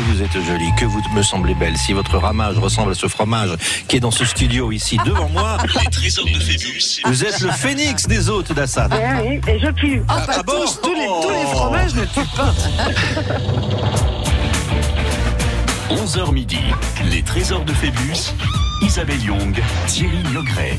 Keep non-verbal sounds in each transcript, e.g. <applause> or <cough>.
que vous êtes jolie, que vous me semblez belle, si votre ramage ressemble à ce fromage qui est dans ce studio ici devant moi, <laughs> Les trésors de Phébus. vous êtes le phénix des hôtes d'Assad. Oui, et je pue. Ah, pas ah bon tous, tous les, tous les Oh. fromages ne tuent pas. 11h midi. Les trésors de Phébus. Isabelle Young, Thierry Logret.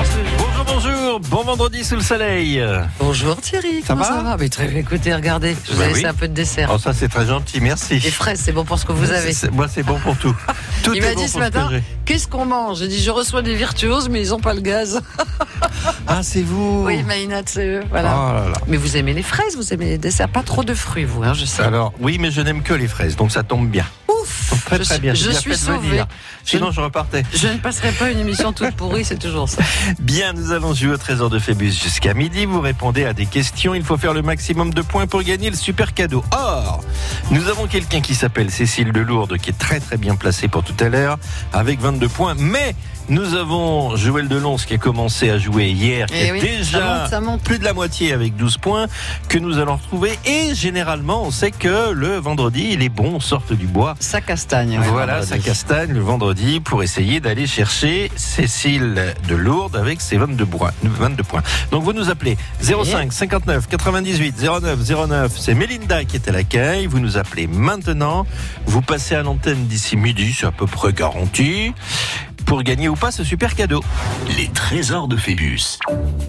Bonjour, bonjour, bon vendredi sous le soleil. Bonjour Thierry, Ça comment va ça va Mais très bien, écoutez, regardez, je vous Bah ai oui. laissé un peu de dessert. Oh, ça c'est très gentil, merci. Les fraises, c'est bon pour ce que vous avez. Moi c'est bon pour tout. <laughs> Tout Il m'a bon dit ce matin, qu'est-ce qu'on mange? J'ai dit, je reçois des virtuoses, mais ils n'ont pas le gaz. <laughs> Ah, c'est vous Oui, Maïnat, c'est eux. Voilà. Oh là là. Mais vous aimez les fraises, vous aimez les desserts, pas trop de fruits, vous, hein, je sais. Alors, oui, mais je n'aime que les fraises, donc ça tombe bien. Très Je très bien. Je suis sauvée. dire. Sinon, je repartais. Je ne passerai pas une émission toute pourrie, c'est toujours ça. <laughs> Bien, nous allons jouer au trésor de Phébus jusqu'à midi. Vous répondez à des questions. Il faut faire le maximum de points pour gagner le super cadeau. Or, nous avons quelqu'un qui s'appelle Cécile Delourde, qui est très très bien placée pour tout à l'heure, avec 22 points. Mais nous avons Joël Delons qui a commencé à jouer hier, qui Eh est oui, déjà ça monte, ça monte. plus de la moitié avec 12 points, que nous allons retrouver. Et généralement, on sait que le vendredi, il est bon, on sorte du bois. Ça castagne. ouais, Voilà, sa castagne le vendredi pour essayer d'aller chercher Cécile de Lourdes avec ses 22 points. 22 points. Donc vous nous appelez 05 59 98 09 09. C'est Mélinda qui est à l'accueil. Vous nous appelez maintenant. Vous passez à l'antenne d'ici midi, c'est à peu près garanti. Pour gagner ou pas ce super cadeau. Les trésors de Phébus.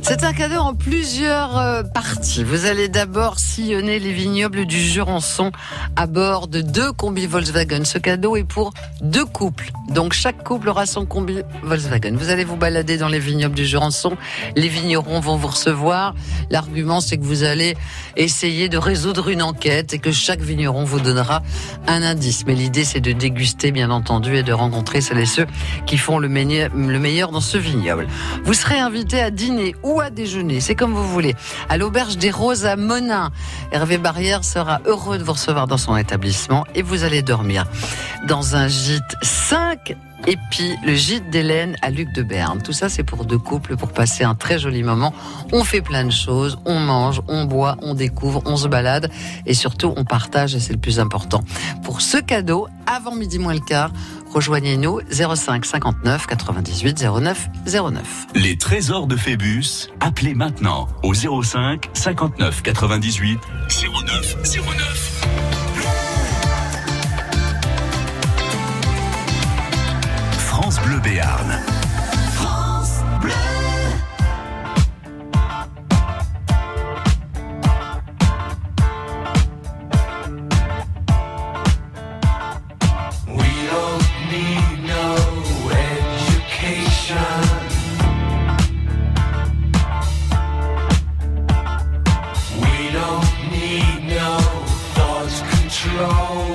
C'est un cadeau en plusieurs euh, parties. Vous allez d'abord sillonner les vignobles du Jurançon à bord de deux combis Volkswagen. Ce cadeau est pour deux couples. Donc chaque couple aura son combi Volkswagen. Vous allez vous balader dans les vignobles du Jurançon. Les vignerons vont vous recevoir. L'argument, c'est que vous allez essayer de résoudre une enquête et que chaque vigneron vous donnera un indice. Mais l'idée, c'est de déguster, bien entendu, et de rencontrer celles et ceux qui font le meilleur, le meilleur dans ce vignoble. Vous serez invité à dîner ou à déjeuner, c'est comme vous voulez, à l'auberge des Roses à Monin. Hervé Barrière sera heureux de vous recevoir dans son établissement et vous allez dormir dans un gîte 5 et puis le gîte d'Hélène à Luc de Berne. Tout ça, c'est pour deux couples, pour passer un très joli moment. On fait plein de choses, on mange, on boit, on découvre, on se balade et surtout on partage et c'est le plus important. Pour ce cadeau, avant midi moins le quart, rejoignez-nous 05 59 98 09 09. Les trésors de Phébus. Appelez maintenant au 05 59 98 09 09. France Bleu Béarn. No education. We don't need no thought control.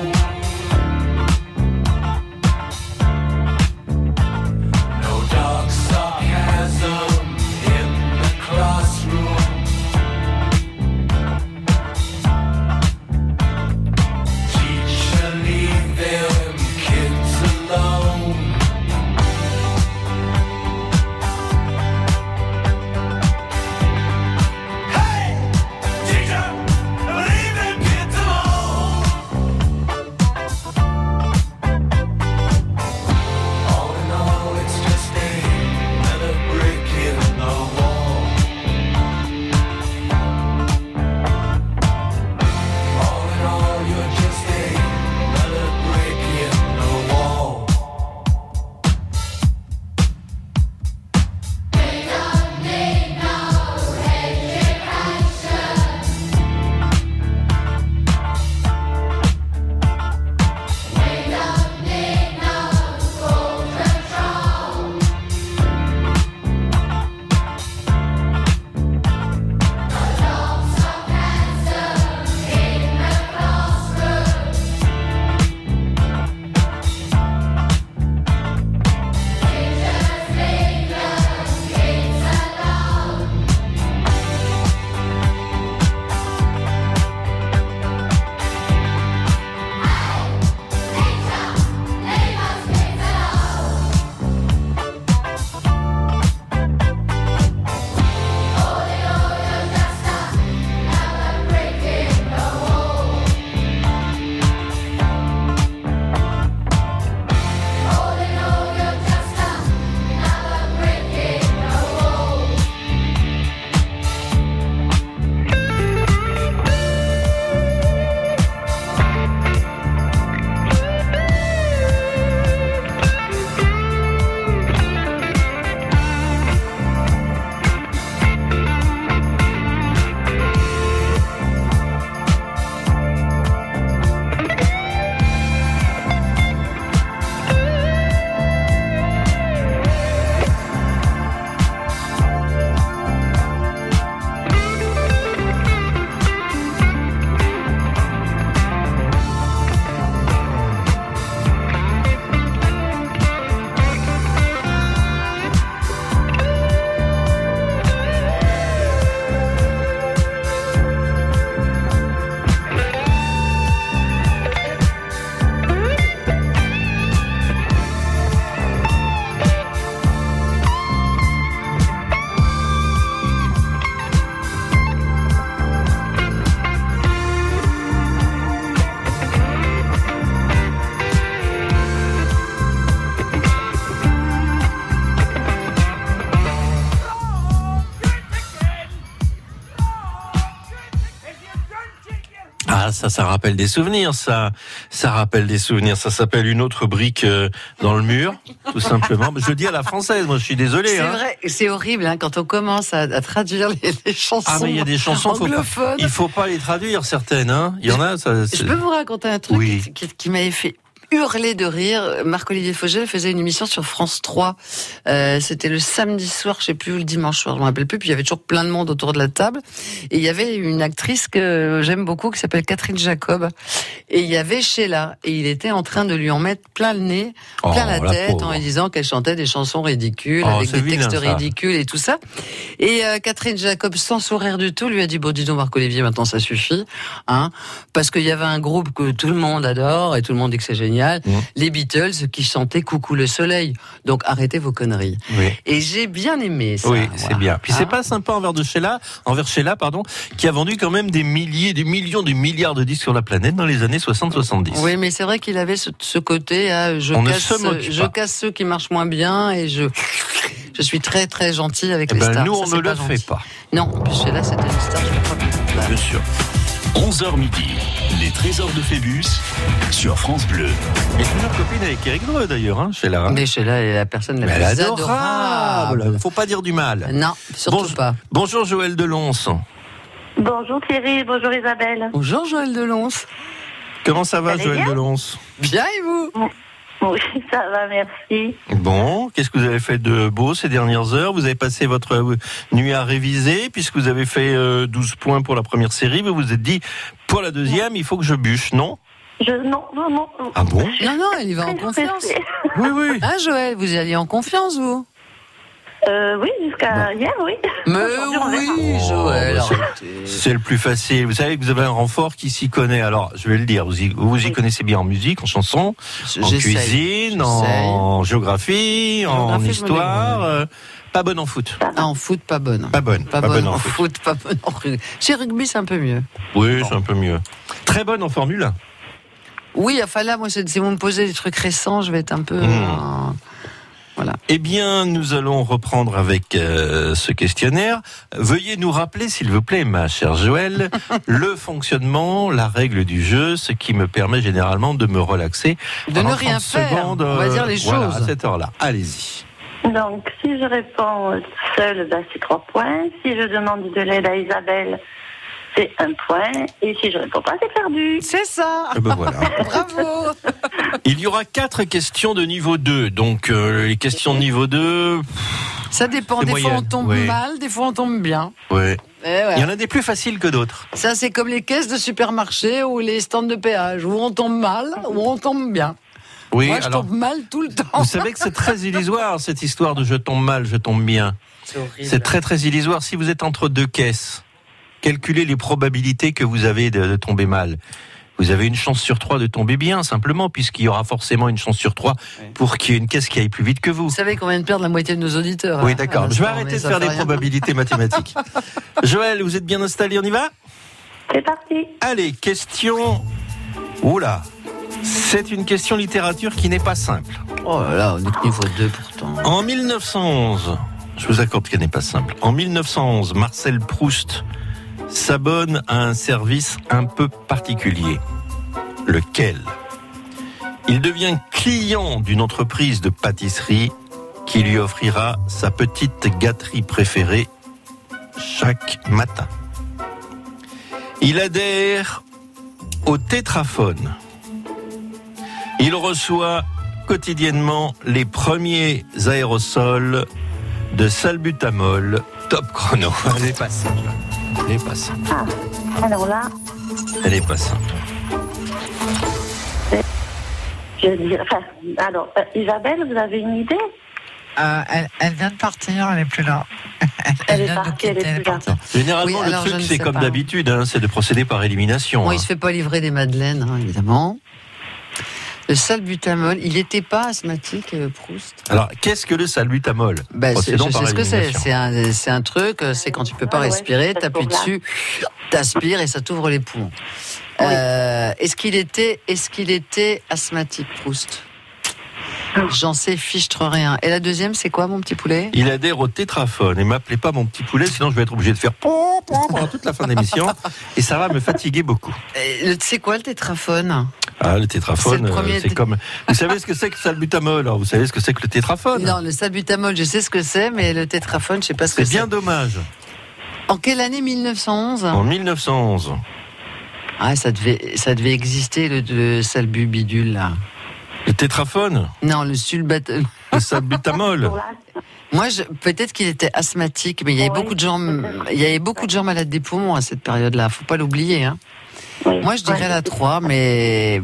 Ah, ça, ça rappelle des souvenirs, ça. Ça rappelle des souvenirs. Ça s'appelle une autre brique euh, dans le mur, tout simplement. Je dis à la française, moi, je suis désolé. C'est hein. vrai, c'est horrible hein, quand on commence à, à traduire les, les chansons. Ah, mais il y a des chansons, faut pas, anglophones. il faut pas les traduire, certaines, hein. Il y en a, ça. Je peux vous raconter un truc Oui. qui, qui- qui m'avait fait hurler de rire. Marc-Olivier Fogel faisait une émission sur France 3. Euh, C'était le samedi soir, je sais plus, ou le dimanche soir, je me rappelle plus. Puis il y avait toujours plein de monde autour de la table. Et il y avait une actrice que j'aime beaucoup qui s'appelle Catherine Jacob. Et il y avait Sheila. Et il était en train de lui en mettre plein le nez, Oh, plein la la tête, pauvre. en lui disant qu'elle chantait des chansons ridicules, Oh, avec des vilain, textes ça. ridicules et tout ça. Et euh, Catherine Jacob, sans sourire du tout, lui a dit bon, dis donc Marc-Olivier, maintenant ça suffit, hein, parce qu'il y avait un groupe que tout le monde adore et tout le monde dit que c'est génial, Mhm. les Beatles qui chantaient Coucou le soleil. Donc arrêtez vos conneries. Oui. Et j'ai bien aimé ça. Oui, c'est bien. Puis c'est Hein pas sympa envers de Sheila, envers Sheila, pardon, qui a vendu quand même des milliers, des millions, des milliards de disques sur la planète dans les années 60-70. Oui, mais c'est vrai qu'il avait ce, ce côté, ah, je, On casse, je casse ceux qui marchent moins bien et je, je suis très très gentil avec Eh les ben, stars. nous, on ne le gentil. fait pas. Non, en plus là, c'était une star, je crois. Bien sûr. 11h midi, les trésors de Phébus sur France Bleu. Et toujours copine avec Eric Dreux, d'ailleurs, hein, Sheila. hein. Mais Sheila est la personne la Mais plus adorable. adorable. Faut pas dire du mal. Non, surtout Bonjour- pas. Bonjour Joël Delonce. Bonjour Thierry, bonjour Isabelle. Bonjour Joël Delons. Comment ça va Joël Delonce? Bien et vous? <laughs> Oui, ça va, merci. Bon, qu'est-ce que vous avez fait de beau ces dernières heures? Vous avez passé votre euh, nuit à réviser puisque vous avez fait euh, 12 points pour la première série. Vous vous êtes dit, pour la deuxième, il faut que je bûche, non? Je, non, non, non. Ah bon? Non, non, elle y va en confiance. Oui, oui. Hein Joël, vous y alliez en confiance vous? Euh, oui, jusqu'à hier, oui. Mais <laughs> oui, Oh, Joël, bah, c'est- le plus facile. Vous savez que vous avez un renfort qui s'y connaît. Alors, je vais le dire, vous y, vous y Oui. connaissez bien en musique, en chanson, en cuisine, en géographie, en histoire. euh, pas bonne en foot. Ah, en foot, pas bonne. Pas bonne. Pas, bonne, en foot, pas bonne en rugby. Chez rugby, c'est un peu mieux. Oui, c'est un peu mieux. Très bonne en Formule 1. Oui, enfin là, moi, c'est- si vous me posez des trucs récents, je vais être un peu. Hmm. euh, Voilà. Eh bien, nous allons reprendre avec euh, ce questionnaire. Veuillez nous rappeler, s'il vous plaît, ma chère Joël, <laughs> le fonctionnement, la règle du jeu, ce qui me permet généralement de me relaxer. De ne rien 30 faire. secondes, on va euh, dire les voilà, choses. à cette heure-là. Allez-y. Donc, si je réponds seule, ben, c'est trois points. Si je demande de l'aide à Isabelle, c'est un point. Et si je réponds pas, c'est perdu. C'est ça. Eh ben voilà. <laughs> Bravo. Il y aura quatre questions de niveau 2. Donc, euh, les questions de niveau 2, Ça dépend. Des fois, on tombe mal, des fois, on tombe bien. ouais. Eh ouais. Il y en a des plus faciles que d'autres. Ça, c'est comme les caisses de supermarché ou les stands de péage, où on tombe mal ou on tombe bien. Oui, Moi, je alors, tombe mal tout le temps. vous savez que c'est très <laughs> illusoire, cette histoire de je tombe mal, je tombe bien. C'est horrible. C'est très très illusoire. Si vous êtes entre deux caisses, calculez les probabilités que vous avez de, de tomber mal. Vous avez une chance sur trois de tomber bien, simplement, puisqu'il y aura forcément une chance sur trois pour qu'il y ait une caisse qui aille plus vite que vous. Vous savez qu'on vient de perdre la moitié de nos auditeurs. Oui, hein, d'accord. à Je vais arrêter de faire des probabilités <laughs> mathématiques. Joël, vous êtes bien installé, on y va? C'est parti. Allez, question. Oula. C'est une question littérature qui n'est pas simple. Oh là là, on est niveau 2 pourtant. En 1911, je vous accorde qu'elle n'est pas simple. En 1911, Marcel Proust s'abonne à un service un peu particulier. Lequel? Il devient client d'une entreprise de pâtisserie qui lui offrira sa petite gâterie préférée chaque matin. Il adhère au tétraphone. Il reçoit quotidiennement les premiers aérosols de salbutamol top chrono. <laughs> Elle est pas simple. Alors là, Elle est pas simple. je dis, enfin, alors, euh, Isabelle, vous avez une idée? Euh, elle, elle vient de partir, elle est plus là. Elle est vient de nous partie, elle est quitter, plus là. partie. Généralement, Oui, le truc, ne c'est comme d'habitude, hein, c'est de procéder par élimination. Bon, hein. il se fait pas livrer des madeleines, hein, évidemment. Le salbutamol, il n'était pas asthmatique, euh, Proust Alors, qu'est-ce que le salbutamol bah, c'est- Procédons Je sais par ce que c'est. élimination. C'est un, c'est un truc, euh, c'est quand tu peux pas Ah ouais, respirer, c'est t'appuies dessus, t'aspires et ça t'ouvre les poumons. Oui. Euh, est-ce qu'il était, est-ce qu'il était asthmatique, Proust J'en sais fichtre rien. Et la deuxième, c'est quoi, mon petit poulet? Il adhère au tétraphone. Et m'appelez pas mon petit poulet, sinon je vais être obligé de faire pom, pom pendant toute la fin de l'émission. <laughs> Et ça va me fatiguer beaucoup. Le- C'est quoi le tétraphone? Ah, le tétraphone, C'est le premier euh, comme. Vous savez ce que c'est que le salbutamol alors Vous savez ce que c'est que le tétraphone? Non, le salbutamol, je sais ce que c'est, mais le tétraphone, je sais pas ce que C'est c'est. bien dommage. En quelle année 1911 En 1911. Ah, ça devait, ça devait exister le, le salbubidule là. Le tétraphone? Non, le sulbat. <laughs> Le salbutamol. Moi, je- peut-être qu'il était asthmatique, mais il y avait Oui, beaucoup de gens, il y avait beaucoup de gens malades des poumons à cette période-là. Faut pas l'oublier. Hein. Oui. Moi, je dirais la 3, mais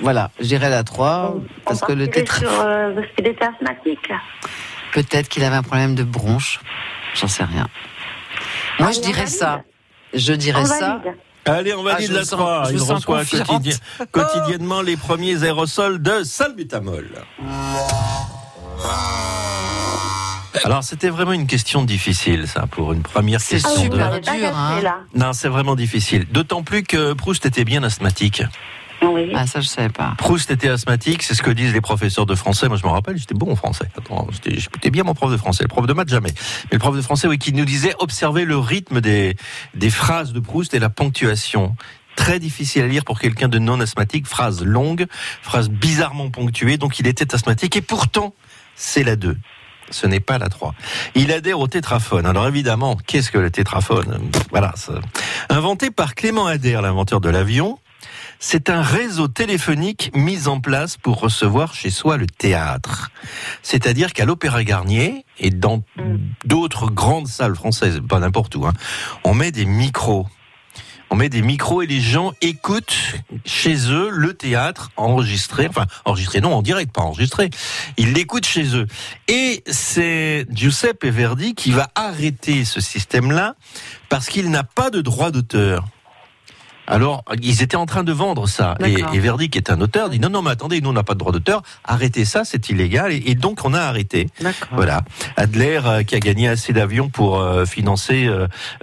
voilà, je dirais la 3 parce On que le tétra. sur euh, parce qu'il était asthmatique. Peut-être qu'il avait un problème de bronche. J'en sais rien. Moi, Ah, je on dirais ça. Je dirais On ça. valide. Allez, on valide Ah, la vous sens- 3. je Il sens reçoit quotidien- <laughs> quotidiennement les premiers aérosols de salbutamol. Alors, c'était vraiment une question difficile, ça, pour une première C'est question. De- vous super pas dur, hein. Non, c'est vraiment difficile. D'autant plus que Proust était bien asthmatique. Oui. Ah, ça, je savais pas. Proust était asthmatique, c'est ce que disent les professeurs de français. Moi, je me rappelle, j'étais bon en français. Attends, j'étais j'écoutais bien mon prof de français. Le prof de maths, jamais. Mais le prof de français, oui, qui nous disait observer le rythme des, des phrases de Proust et la ponctuation. Très difficile à lire pour quelqu'un de non asthmatique. Phrase longue, phrase bizarrement ponctuée. Donc, il était asthmatique. Et pourtant, c'est la 2. Ce n'est pas la 3. Il adhère au tétraphone. Alors évidemment, qu'est-ce que le tétraphone? Voilà. Inventé par Clément Adair, l'inventeur de l'avion, c'est un réseau téléphonique mis en place pour recevoir chez soi le théâtre. C'est-à-dire qu'à l'Opéra Garnier et dans d'autres grandes salles françaises, pas n'importe où, hein, on met des micros. On met des micros et les gens écoutent chez eux le théâtre enregistré, enfin enregistré non en direct, pas enregistré. Ils l'écoutent chez eux. Et c'est Giuseppe Verdi qui va arrêter ce système-là parce qu'il n'a pas de droit d'auteur. Alors, ils étaient en train de vendre ça. Et, Verdi, qui est un auteur, dit non, non, mais attendez, nous, on n'a pas de droit d'auteur. Arrêtez ça, c'est illégal. Et, et donc, on a arrêté. Voilà. Adler, euh, qui a gagné assez d'avions pour euh, financer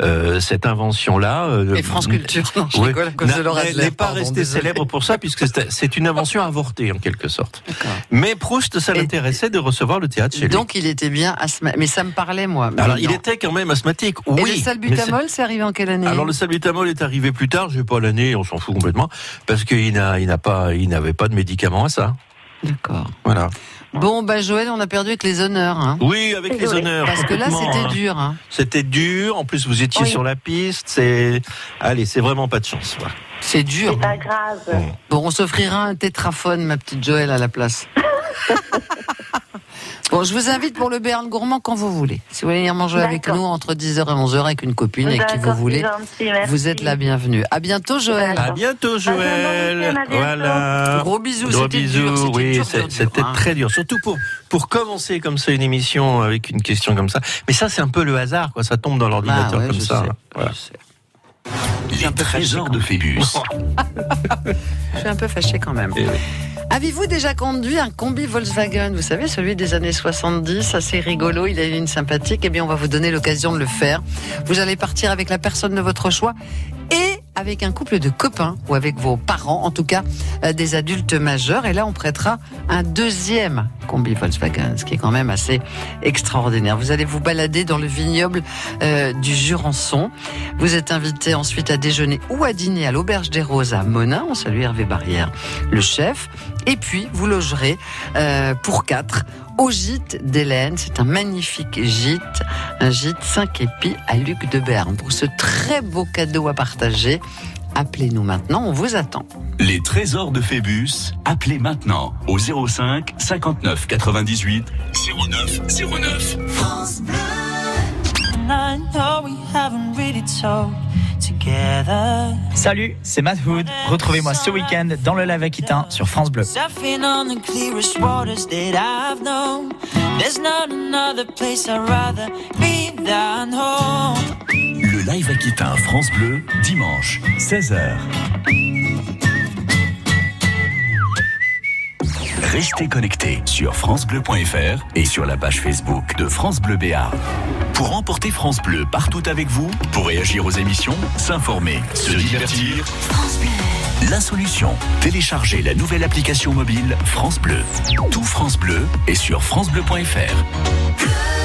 euh, cette invention-là. Et France Culture, <laughs> non, je oui, rigole à cause de n'a- Laura n'est- Adler, n'est pas resté célèbre pour ça, puisque c'est- une invention avortée, en quelque sorte. Mais Proust, ça l'intéressait de recevoir le théâtre chez lui. Donc, il était bien asthmatique. Mais ça me parlait, moi. Alors, non. il était quand même asthmatique, oui. Et le salbutamol, c'est arrivé en quelle année? Alors le salbutamol est arrivé plus tard, je sais pas l'année, on s'en fout complètement, parce qu'il n'a, il n'a pas, il n'avait pas de médicament à ça. D'accord. Voilà. Bon, bah Joël, on a perdu avec les honneurs. Hein. Oui, avec les honneurs. Parce que là, c'était hein. dur. Hein. C'était dur. En plus, vous étiez Oui. sur la piste. C'est, allez, c'est vraiment pas de chance. voilà. C'est dur. C'est pas grave. Bon. Bon, on s'offrira un tétraphone, ma petite Joël, à la place. <laughs> bon, je vous invite pour le Béarn Gourmand quand vous voulez. Si vous voulez venir manger avec nous entre 10h et 11h avec une copine, avec qui vous voulez, gentil, vous êtes la bienvenue. À bientôt, Joël. À bientôt, Joël. À bientôt. Voilà. Gros bisous, Gros bisous. dur, oui, c'était hein. très dur. Surtout pour pour commencer comme ça une émission avec une question comme ça. Mais ça, c'est un peu le hasard, quoi. Ça tombe dans Ah, l'ordinateur ouais, comme je ça. sais, Voilà. je sais. Les trésors de Phébus. <laughs> Je suis un peu fâché quand même. Oui. Avez-vous déjà conduit un combi Volkswagen? Vous savez, celui des années 70, assez rigolo, il a une sympathique. Eh bien, on va vous donner l'occasion de le faire. Vous allez partir avec la personne de votre choix et avec un couple de copains ou avec vos parents, en tout cas euh, des adultes majeurs. Et là, on prêtera un deuxième combi Volkswagen, ce qui est quand même assez extraordinaire. Vous allez vous balader dans le vignoble euh, du Jurançon. Vous êtes invité ensuite à déjeuner ou à dîner à l'Auberge des Roses à Monin. On salue Hervé Barrière, le chef. Et puis, vous logerez euh, pour quatre au gîte d'Hélène. C'est un magnifique gîte, un gîte 5 épis à Luc de Berne. Pour ce très beau cadeau à partager, appelez-nous maintenant, on vous attend. Les trésors de Phébus, appelez maintenant au 05 59 98 09 09. I know Salut, c'est Matt Hood. Retrouvez-moi ce week-end dans le live Aquitain sur France Bleu. Surfing on the clearest waters that I've known. There's not another place I'd rather be than home. Le live Aquitain France Bleu, dimanche, 16h. Restez connectés sur francebleu.fr et sur la page Facebook de France Bleu Béarn. Pour emporter France Bleu partout avec vous, pour réagir aux émissions, s'informer, se divertir, France Bleu. la solution. Téléchargez la nouvelle application mobile France Bleu. Tout France Bleu est sur francebleu.fr.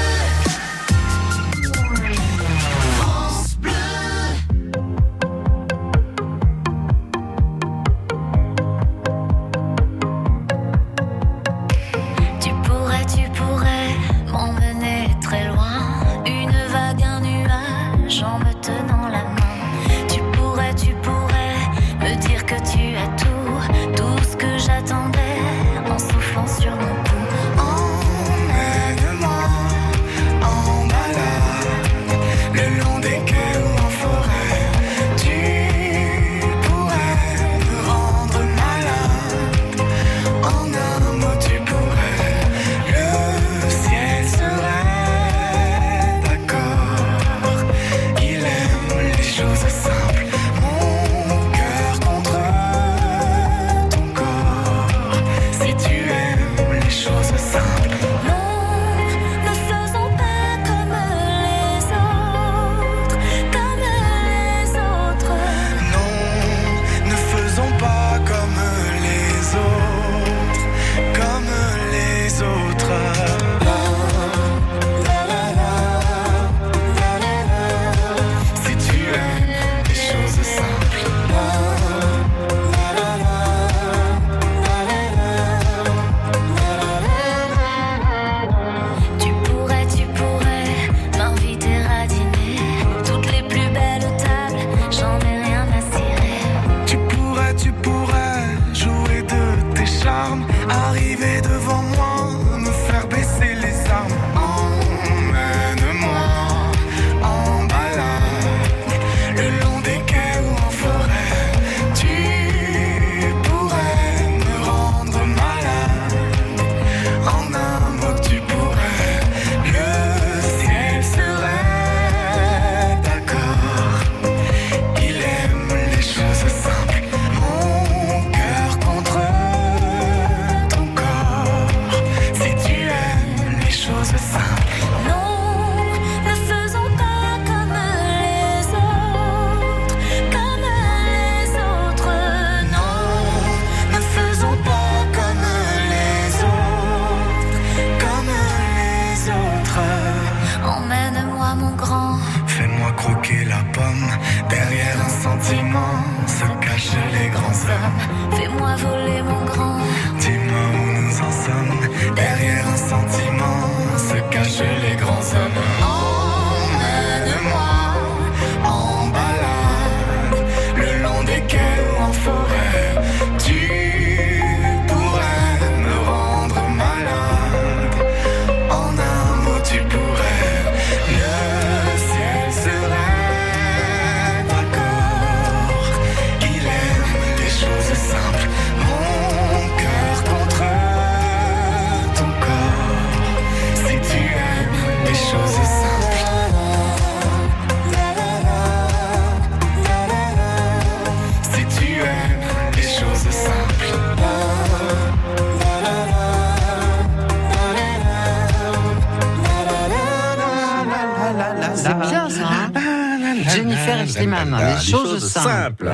Slimane, les choses simples.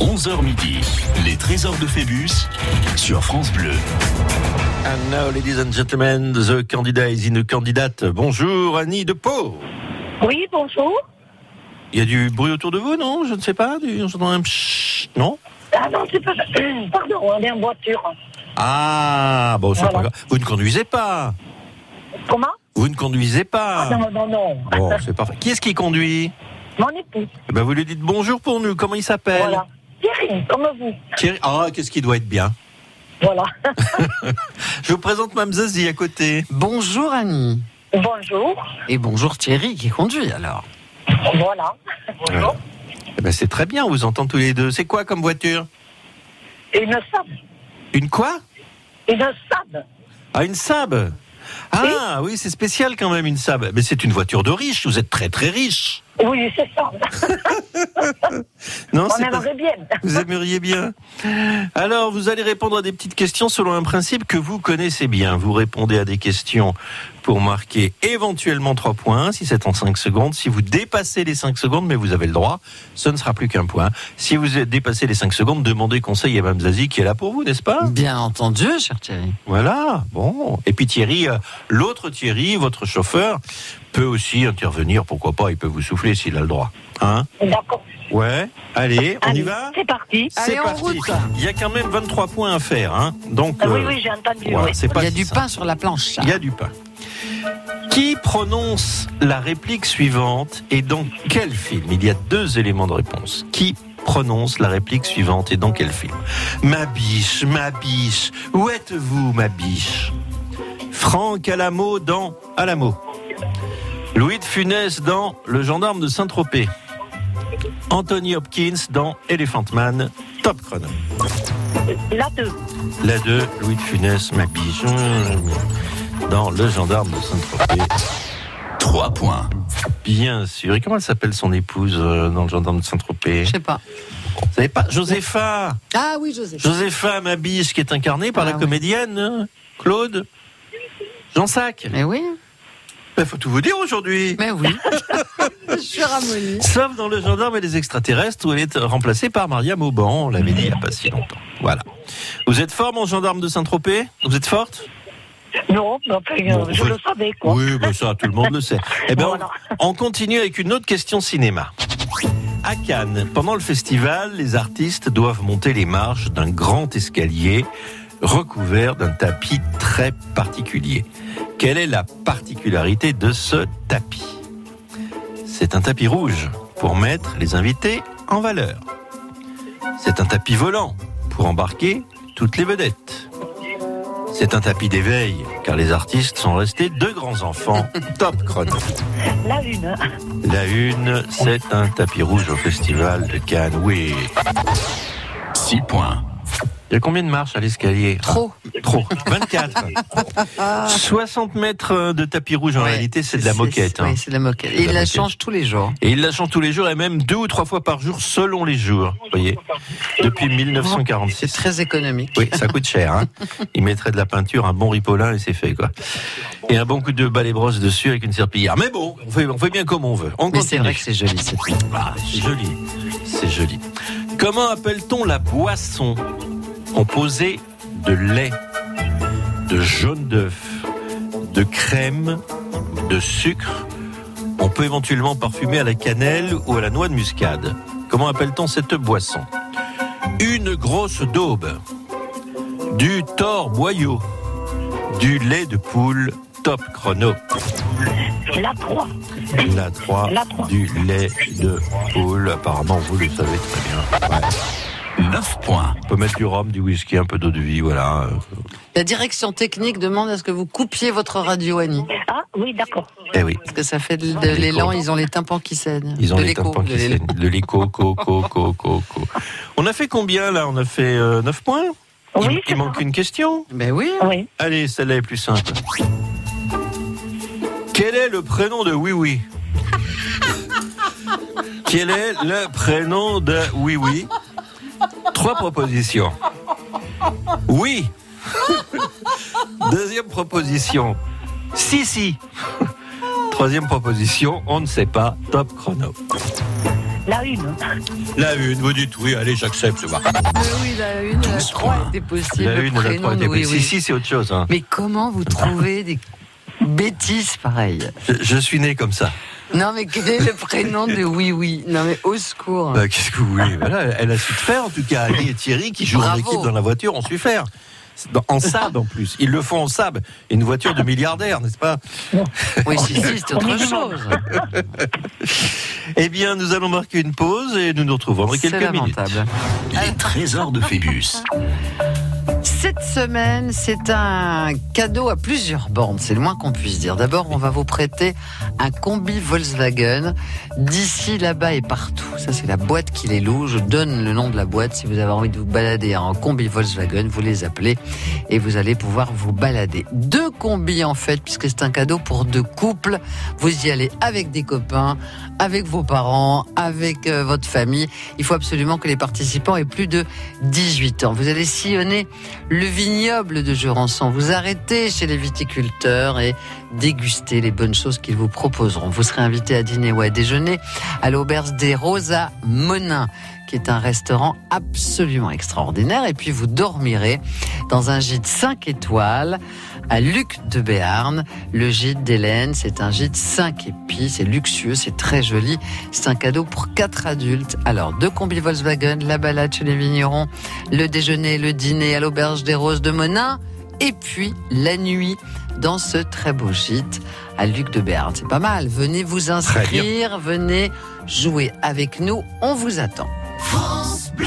11h midi, les trésors de Phébus sur France Bleu. And now, ladies and gentlemen, the candidate is in a candidate. Bonjour, Annie de Pau. Oui, bonjour. Il y a du bruit autour de vous, non? Je ne sais pas. Du... J'entends un pshhh, non? Ah non, c'est pas. <clears throat> Pardon, on est en voiture. Ah, bon, c'est Voilà. pas grave. Vous ne conduisez pas. Comment? Vous ne conduisez pas. Ah non, non, non. Bon, c'est parfait. Qui est-ce qui conduit? Mon époux. Eh ben, Vous lui dites bonjour pour nous. Comment il s'appelle? Voilà. Thierry, comme vous. Thierry. Ah, qu'est-ce qui doit être bien? Voilà. <laughs> Je vous présente Mme Zazie à côté. Bonjour Annie. Bonjour. Et bonjour Thierry qui conduit alors. Voilà. Bonjour. Eh ben, c'est très bien, on vous entend tous les deux. C'est quoi comme voiture? Une Saab. Une quoi? Une Saab. Ah, une Saab Ah, oui, c'est spécial quand même, une Saab. Mais c'est une voiture de riche, vous êtes très très riche. Oui, c'est ça. <laughs> Non, On pas- aimerait bien. <laughs> Vous aimeriez bien. Alors, vous allez répondre à des petites questions selon un principe que vous connaissez bien. Vous répondez à des questions pour marquer éventuellement 3 points si c'est en 5 secondes. Si vous dépassez les 5 secondes, mais vous avez le droit, ce ne sera plus qu'un point. Si vous dépassez les 5 secondes, demandez conseil à Mme Zazie qui est là pour vous, n'est-ce pas? Bien entendu, cher Thierry. Voilà, bon. Et puis Thierry, euh, l'autre Thierry, votre chauffeur, peut aussi intervenir, pourquoi pas, il peut vous souffler s'il a le droit. Hein D'accord. Ouais, allez, on y va C'est parti. C'est Allez, en parti. route. Il y a quand même 23 points à faire, hein. Donc, Ah oui, euh, oui, j'ai entendu. oui. c'est pas Il y a si du simple. pain sur la planche. Il y a du pain. Qui prononce la réplique suivante et dans quel film? Il y a deux éléments de réponse. Qui prononce la réplique suivante et dans quel film? Ma biche, ma biche, où êtes-vous, ma biche? Franck Alamo dans Alamo. Louis de Funès dans Le gendarme de Saint-Tropez. Anthony Hopkins dans Elephant Man. Top chrono. La 2. La 2, Louis de Funès, ma biche. Dans Le gendarme de Saint-Tropez. 3 points. Bien sûr. Et comment elle s'appelle son épouse euh, dans le gendarme de Saint-Tropez? Je sais pas. Vous savez pas? Josépha Ah oui, Joseph. Josépha Mabiche qui est incarnée par Ah la oui. comédienne euh, Claude Jean Sac. Mais oui, Il faut tout vous dire aujourd'hui. mais oui. <laughs> Je suis ramollie. Sauf dans le gendarme et les extraterrestres où elle est remplacée par Maria Mauban. On l'avait dit il n'y a pas si longtemps. Voilà. Vous êtes fort, mon gendarme de Saint-Tropez? Vous êtes forte? Non, Bon, je oui. le savais, quoi. Oui, bah ça, tout le monde le sait. Eh ben, Voilà. on, on continue avec une autre question cinéma. À Cannes, pendant le festival, les artistes doivent monter les marches d'un grand escalier recouvert d'un tapis très particulier. Quelle est la particularité de ce tapis? C'est un tapis rouge pour mettre les invités en valeur. C'est un tapis volant pour embarquer toutes les vedettes. C'est un tapis d'éveil, car les artistes sont restés deux grands enfants. <laughs> Top chrono. La 1. La une, c'est un tapis rouge au festival de Cannes. Oui. 6 points. Il y a combien de marches à l'escalier Trop. Ah, Trop. 24. 60 <laughs> mètres de tapis rouge en Ouais. réalité, c'est de la moquette. hein. Oui, c'est de la moquette. Et il la change tous les jours. Et il la change tous les jours et même deux ou trois fois par jour selon les jours. Vous voyez Depuis C'est 1946. très économique. Oui, ça coûte cher. Hein. <laughs> Il mettrait de la peinture, un bon ripolin et c'est fait quoi. Et un bon coup de balai brosse dessus avec une serpillière. Mais bon, on fait, on fait bien comme on veut. On Mais c'est vrai que c'est joli, cette Ah, c'est joli. C'est joli. Comment appelle-t-on la boisson composée de lait, de jaune d'œuf, de crème, de sucre? On peut éventuellement parfumer à la cannelle ou à la noix de muscade. Comment appelle-t-on cette boisson? Une grosse daube, du thor boyau, du lait de poule top chrono. La 3. La 3, La trois. du lait de poule. Apparemment, vous le savez très bien. Ouais. 9 points. On peut mettre du rhum, du whisky, un peu d'eau de vie, voilà. La direction technique demande à ce que vous coupiez votre radio, Annie. Ah, oui, d'accord. Eh oui, Parce que ça fait de, de l'élan, ils ont les tympans qui saignent. ils ont de les tympans qui saignent. De l'écho, co, co, co, co, co. On a fait combien là? On a fait 9 points? Il, Oui, il c'est manque une question? Ben oui. Oui. Allez, celle-là est plus simple. Quel est le prénom de Oui Oui Quel est le prénom de Oui Oui Trois propositions. Oui. Deuxième proposition. Si, si. Troisième proposition, on ne sait pas. Top chrono. La 1. La une, vous dites oui, allez, j'accepte. c'est. Mais oui, la une, la Douze trois points. était possible. La une, la prénom trois de était oui, Si, si, c'est autre chose. hein. Mais comment vous trouvez des bêtises pareilles Je, je suis né comme ça. Non, mais quel est le prénom de Oui Oui Non, mais au secours. Bah, Qu'est-ce que vous <laughs> voulez Voilà, Elle a su te faire, en tout cas. Ali et Thierry, qui jouent en équipe dans la voiture, ont su faire. En sab, en plus. Ils le font en sab. Une voiture de milliardaire, n'est-ce pas? Oui, si, si, c'est autre chose. Eh bien, nous allons marquer une pause et nous nous retrouvons dans quelques minutes. lamentable. Les trésors de Phébus. Cette semaine, c'est un cadeau à plusieurs bornes, c'est le moins qu'on puisse dire. D'abord, on va vous prêter un combi Volkswagen d'ici, là-bas et partout. Ça, c'est la boîte qui les loue. Je donne le nom de la boîte. Si vous avez envie de vous balader en combi Volkswagen, vous les appelez et vous allez pouvoir vous balader. Deux combis, en fait, puisque c'est un cadeau pour deux couples. Vous y allez avec des copains, avec vos parents, avec euh, votre famille. Il faut absolument que les participants aient plus de 18 ans. Vous allez sillonner le vignoble de Jurançon. Vous arrêtez chez les viticulteurs et dégustez les bonnes choses qu'ils vous proposeront. Vous serez invité à dîner ou à déjeuner à l'auberge des Roses à Monin qui est un restaurant absolument extraordinaire. Et puis vous dormirez dans un gîte 5 étoiles à Luc de Béarn. Le gîte d'Hélène, c'est un gîte 5 épis, c'est luxueux, c'est très joli. C'est un cadeau pour quatre adultes. Alors, deux combis Volkswagen, la balade chez les vignerons, le déjeuner, le dîner à l'auberge des Roses de Monin, et puis la nuit dans ce très beau gîte à Luc de Béarn. C'est pas mal. Venez vous inscrire, venez jouer avec nous. On vous attend. France Bleu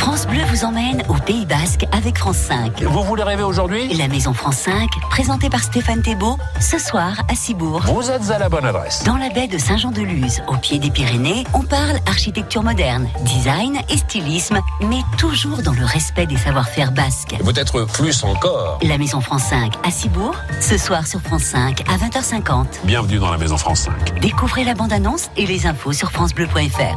France Bleu vous emmène au Pays Basque avec France 5. Vous voulez rêver aujourd'hui? La Maison France 5, présentée par Stéphane Thébault, ce soir à Cibourg. Vous êtes à la bonne adresse. Dans la baie de Saint-Jean-de-Luz, au pied des Pyrénées, on parle architecture moderne, design et stylisme, mais toujours dans le respect des savoir-faire basques. Peut-être plus encore. La Maison France 5 à Cibourg, ce soir sur France 5 à 20h50. Bienvenue dans la Maison France 5. Découvrez la bande-annonce et les infos sur francebleu.fr.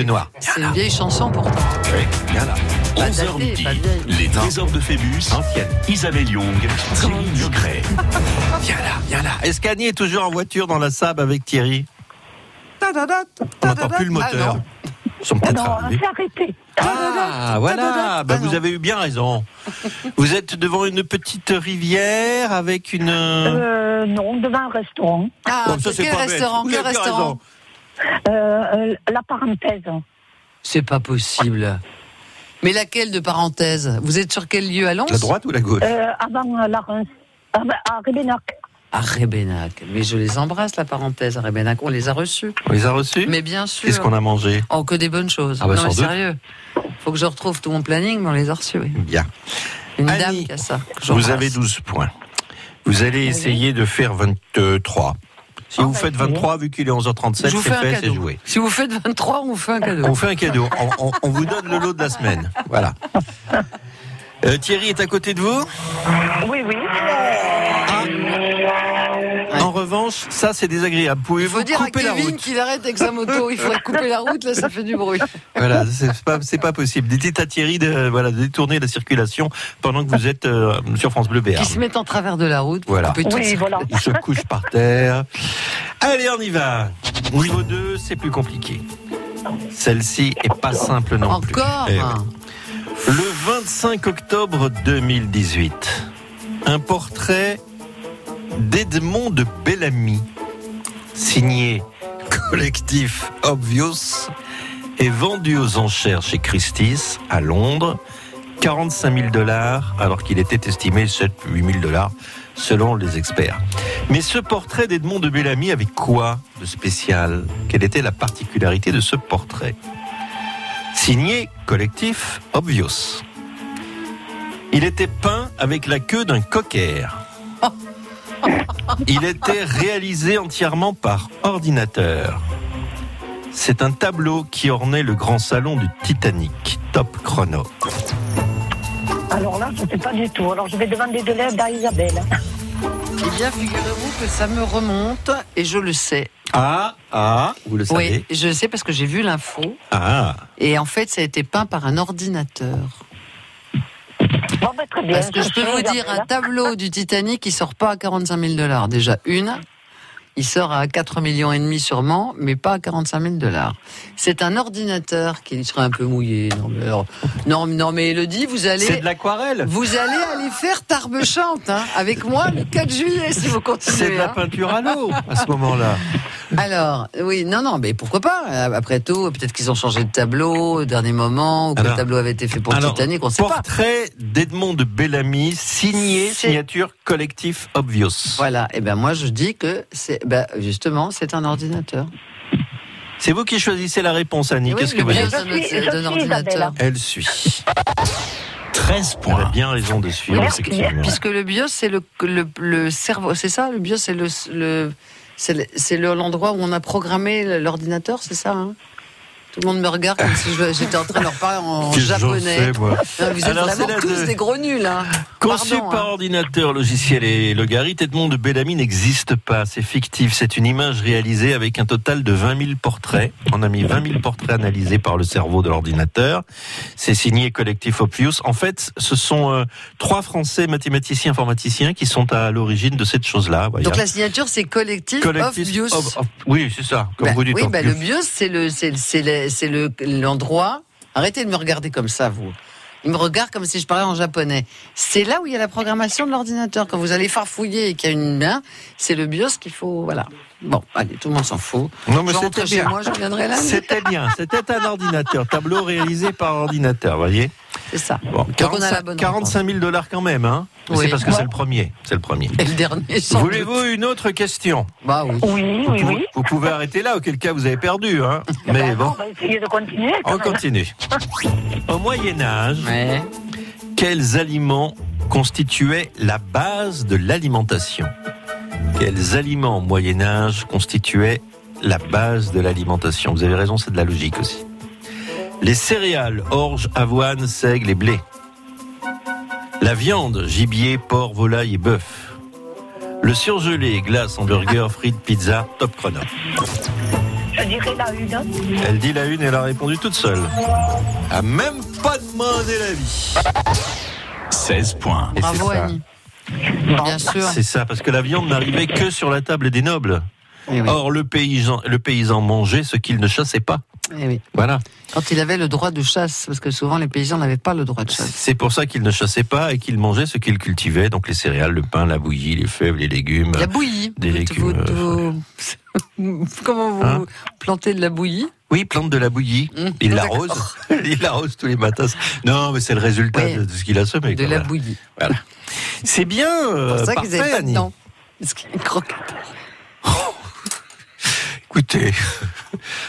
yeux noirs. C'est une vieille chanson pourtant. Oui, viens là. Pas 11h datée, midi, pas vieille. les trésors de Phébus, Ancienne. Isabelle Young, Thierry Mugret. <laughs> Viens là, viens là. Est-ce qu'Annie est toujours en voiture dans la sable avec Thierry? On n'entend plus le moteur. non. Ils sont Ah peut-être non, arrivés. c'est arrêté. Ah, voilà. Bah, Ah, vous avez eu bien raison. Vous êtes devant une petite rivière avec une. Euh, non, devant un restaurant. Ah, Bon, ça, c'est quel pas restaurant Quel restaurant. Euh, euh, la parenthèse. C'est pas possible. Mais laquelle de parenthèse? Vous êtes sur quel lieu à Lens? La droite ou la gauche? Euh, avant la Reims. À Rébénac. À Rébénac. Mais je les embrasse, la parenthèse à Rébénac. On les a reçus. On les a reçus? Mais bien sûr. Qu'est-ce qu'on a mangé? Oh, que des bonnes choses. Ah bah, non, mais sérieux. Faut que je retrouve tout mon planning, mais on les a reçus, oui. Bien. Une Annie, dame qui a ça. Vous avez 12 points. Vous allez essayer de faire 23. Si Ah, vous faites c'est bien. 23, vu qu'il est 11h37, Je vous c'est fait, c'est joué. Si vous faites 23, on vous fait un cadeau. On vous fait un cadeau. On, on- on vous donne le lot de la semaine. Voilà. Euh, Thierry est à côté de vous? Oui, oui. En revanche, ça c'est désagréable. Il faut Pouvez-vous dire à couper la Kevin route qu'il arrête avec sa moto. Il faudrait couper la route, là, ça fait du bruit. <laughs> Voilà, c'est pas, c'est pas possible. Dites à Thierry de, voilà, de détourner la circulation pendant que vous êtes euh, sur France Bleu Qui Béarn. se met en travers de la route pour Voilà. couper Oui, voilà. Il se couche par terre. Allez, on y va. Niveau 2, c'est plus compliqué. Celle-ci est pas simple non plus. Encore Eh. Le 25 octobre 2018, un portrait d'Edmond de Bellamy, signé Collectif Obvious, est vendu aux enchères chez Christie's à Londres. 45 000 dollars, alors qu'il était estimé 7 8 000 dollars selon les experts. Mais ce portrait d'Edmond de Bellamy avait quoi de spécial? Quelle était la particularité de ce portrait? Signé Collectif Obvious. Il était peint avec la queue d'un cocker. Il était réalisé entièrement par ordinateur. C'est un tableau qui ornait le grand salon du Titanic, Top Chrono. Alors là, je ne sais pas du tout. Alors je vais demander de l'aide à Isabelle. Eh bien, figurez-vous que ça me remonte et je le sais. Ah, ah, vous le savez Oui, je le sais parce que j'ai vu l'info. Ah, Et en fait, ça a été peint par un ordinateur. Bon, très bien. Parce que je peux vous dire, un tableau du Titanic, il sort pas à 45 000 dollars. Déjà, une. Il sort à 4 millions et demi sûrement, mais pas à 45 000 dollars. C'est un ordinateur qui serait un peu mouillé. Non, mais, alors- non, non, mais Elodie, vous allez, c'est de l'aquarelle vous allez aller faire Tarbes chante, hein, avec moi le 4 juillet, si vous continuez. C'est de la hein. peinture à l'eau à ce moment-là. <laughs> Alors, oui, non, non, mais pourquoi pas Euh, Après tout, peut-être qu'ils ont changé de tableau au dernier moment, ou que Alors- le tableau avait été fait pour le Alors, Titanic, on ne sait pas. Portrait d'Edmond de Bellamy, signé, signature collectif Obvious. Voilà, et ben moi je dis que c'est, ben justement, c'est un ordinateur. C'est vous qui choisissez la réponse, Annie. Oui, Qu'est-ce que le vous dites d'un ordinateur. Elle suit. 13 Elle a points. bien raison de suivre. Puisque le BIOS, c'est le, le, le cerveau, c'est ça Le BIOS, c'est le, le c'est le- c'est le- l'endroit où on a programmé l'ordinateur, c'est ça hein? Tout le monde me regarde comme si j'étais en train de leur parler en <laughs> japonais. sais, moi Non, vous êtes Alors, vraiment tous de- des gros nuls. Hein. Conçu Pardon, par hein. ordinateur, logiciel et logarithme, Edmond de Bellamy n'existe pas. C'est fictif. C'est une image réalisée avec un total de 20 000 portraits. On a mis 20 000 portraits analysés par le cerveau de l'ordinateur. C'est signé Collectif Obvious. En fait, ce sont euh, trois Français mathématiciens informaticiens qui sont à l'origine de cette chose-là. Donc la signature, c'est collectif, Collectif of- of- oui, c'est ça. Comme Bah, vous dites. oui, bah, le BIOS, c'est le, c'est, c'est c'est le, l'endroit. Arrêtez de me regarder comme ça, vous. Il me regarde comme si je parlais en japonais. C'est là où il y a la programmation de l'ordinateur. Quand vous allez farfouiller et qu'il y a une main, c'est le BIOS qu'il faut. Voilà. Bon, allez, tout le monde s'en fout. Non, mais c'était chez bien. moi, je viendrai là. C'était bien. C'était un ordinateur. Tableau réalisé par ordinateur, voyez. C'est ça. Bon, Donc on a la bonne 45 000 dollars quand même, hein. Mais Oui. C'est parce que Ouais. c'est le premier. C'est le premier. Et le dernier. Voulez-vous une autre question? Bah oui. Oui, vous, oui, pouvez, oui. vous pouvez arrêter là, auquel cas vous avez perdu, hein. <laughs> Mais Ben non, bon, on va essayer de continuer. on même. continue. <laughs> Au Moyen Âge, Ouais. quels aliments constituaient la base de l'alimentation? Quels aliments au Moyen Âge constituaient la base de l'alimentation? Vous avez raison, c'est de la logique aussi. Les céréales, orge, avoine, seigle et blé. La viande, gibier, porc, volaille et bœuf. Le surgelé, glace, hamburger, frites, pizza, top chrono. Je dirais la une. Elle dit la une, elle a répondu toute seule. A même pas demandé l'avis. 16 points. Et c'est Bravo ça. Annie. Bien sûr. C'est ça, parce que la viande n'arrivait que sur la table des nobles. Eh oui. Or, le paysan, le paysan mangeait ce qu'il ne chassait pas. Eh oui. Voilà. Quand il avait le droit de chasse, parce que souvent les paysans n'avaient pas le droit de chasse. C'est pour ça qu'il ne chassait pas et qu'il mangeait ce qu'il cultivait, donc les céréales, le pain, la bouillie, les fèves, les légumes. La bouillie. Des légumes, vous- vous- <laughs> Comment vous Hein plantez de la bouillie? Oui, plante de la bouillie. Mmh, Il l'arrose. <laughs> Il l'arrose tous les matins. Non, mais c'est le résultat de, de ce qu'il a semé. De la voilà. bouillie. Voilà. C'est bien. euh, C'est pour ça parfait, qu'ils n'avaient pas de dents. Parce qu'ils croquent. Écoutez,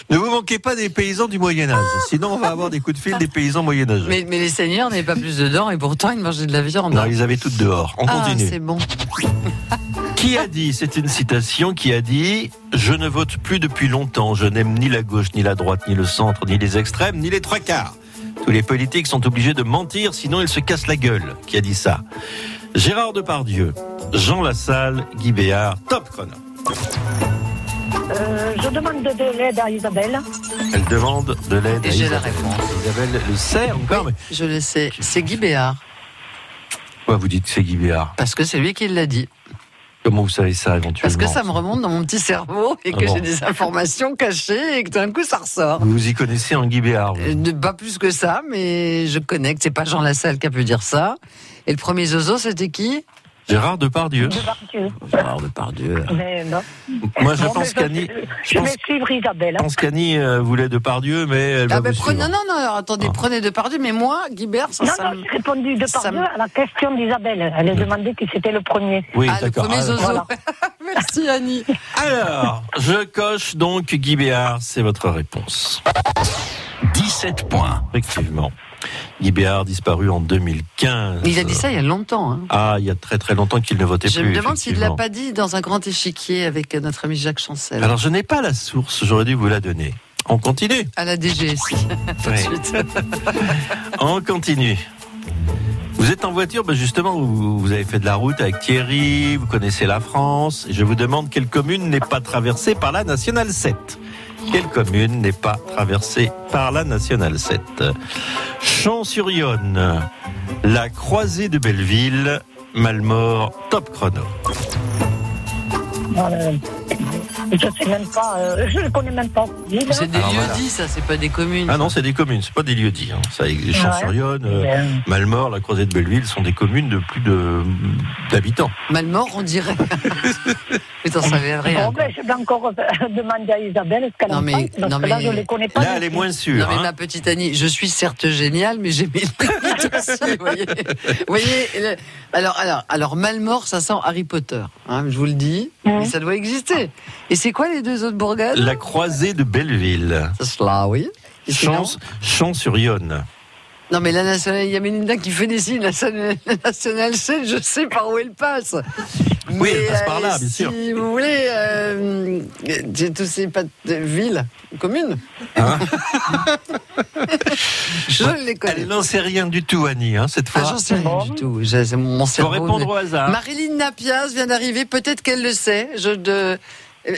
ne vous manquez pas des paysans du Moyen Âge. Sinon, on va avoir des coups de fil des paysans moyenâgeux. Mais, mais les seigneurs n'avaient pas plus de dents et pourtant ils mangeaient de la viande. Non, ils avaient toutes dehors. On ah, continue. c'est bon. <laughs> Qui a dit, c'est une citation, qui a dit Je ne vote plus depuis longtemps, je n'aime ni la gauche, ni la droite, ni le centre, ni les extrêmes, ni les trois quarts. Tous les politiques sont obligés de mentir, sinon ils se cassent la gueule. Qui a dit ça? Gérard Depardieu, Jean Lassalle, Guy Béard, top chrono. Euh, je demande de l'aide à Isabelle. Elle demande de l'aide Et à j'ai la Isabelle. réponse. Isabelle le sait encore, mais Je le sais. C'est Guy Béard. pourquoi vous dites que c'est Guy Béard Parce que c'est lui qui l'a dit. Comment vous savez ça Parce éventuellement que ça me remonte dans mon petit cerveau et Ah que bon. j'ai des informations cachées et que d'un coup ça ressort. Vous vous y connaissez en Guy Béard vous Euh, Pas plus que ça, mais je connecte. C'est pas Jean Lassalle qui a pu dire ça. Et le premier zozo, c'était qui? Gérard Depardieu. De Bardieu. Gérard Depardieu. Mais non. Moi, je pense qu'Annie, Je, je pense, vais suivre Isabelle. je pense qu'Annie euh, voulait Depardieu, mais elle va Ah ben vous prenez, non, non, non, attendez, Ah. prenez Depardieu, mais moi, Guibert, ça, Non, ça non, j'ai répondu de ça par deux me- à la question d'Isabelle. Elle a demandé qui c'était le premier. Oui, Ah, le d'accord. premier Ah, zozo. Voilà. <laughs> Merci Annie. Alors, je coche donc Guy Béard, c'est votre réponse. 17 points. Effectivement. Guy Béard disparu en 2015. Il a dit ça il y a longtemps. hein. Ah, il y a très très longtemps qu'il ne votait Je plus. me demande s'il ne l'a pas dit dans un grand échiquier avec notre ami Jacques Chancel. Alors, je n'ai pas la source, j'aurais dû vous la donner. On continue À la DGSI. <laughs> <laughs> Tout de Ouais. suite. <laughs> On continue. Vous êtes en voiture, ben justement, vous, vous avez fait de la route avec Thierry, vous connaissez la France, et je vous demande quelle commune n'est pas traversée par la Nationale 7 Quelle commune n'est pas traversée par la Nationale 7 Champs-sur-Yonne, la Croisée de Belleville, Malmort, top chrono. Euh, je sais même pas, euh, je ne connais même pas. C'est des Alors, lieux voilà. dits, ça, c'est pas des communes. Ah non, c'est des communes, c'est pas des lieux dits. Hein. Ça, les Champs-sur-Yonne, euh, Malmort, la Croisée de Belleville sont des communes de plus de d'habitants. Malmort, on dirait. <laughs> mais t'en savais rien. Bon, ben, je vais encore <laughs> demander à Isabelle ce qu'elle Non, en mais- pense, parce non, que là, mais- je ne les connais pas. Là, elle est moins sûre. Non mais hein. ma petite Annie, je suis certes géniale, mais j'ai mes limites aussi. Vous voyez, Vous voyez le- alors, alors, alors, Malmort, ça sent Harry Potter. hein, je vous le dis, mais ça doit exister. Et c'est quoi les deux autres bourgades? La Croisée de Belleville. C'est cela, oui. Sinon Champs- Champs-sur-Yonne. Non, mais la nationale, il y a Mélinda qui fait des signes. La nationale, la nationale 7, je sais par où elle passe. Oui, elle passe euh, par là, bien si sûr. Si vous voulez, euh, j'ai tous ces pas de villes, communes. Hein <laughs> je les connais. Elle n'en sait rien du tout, Annie, hein, cette fois. Ah, j'en sais rien du tout. J'ai- mon Faut répondre mais- au hasard. Marilyn Napias vient d'arriver. Peut-être qu'elle le sait. Je de. Euh,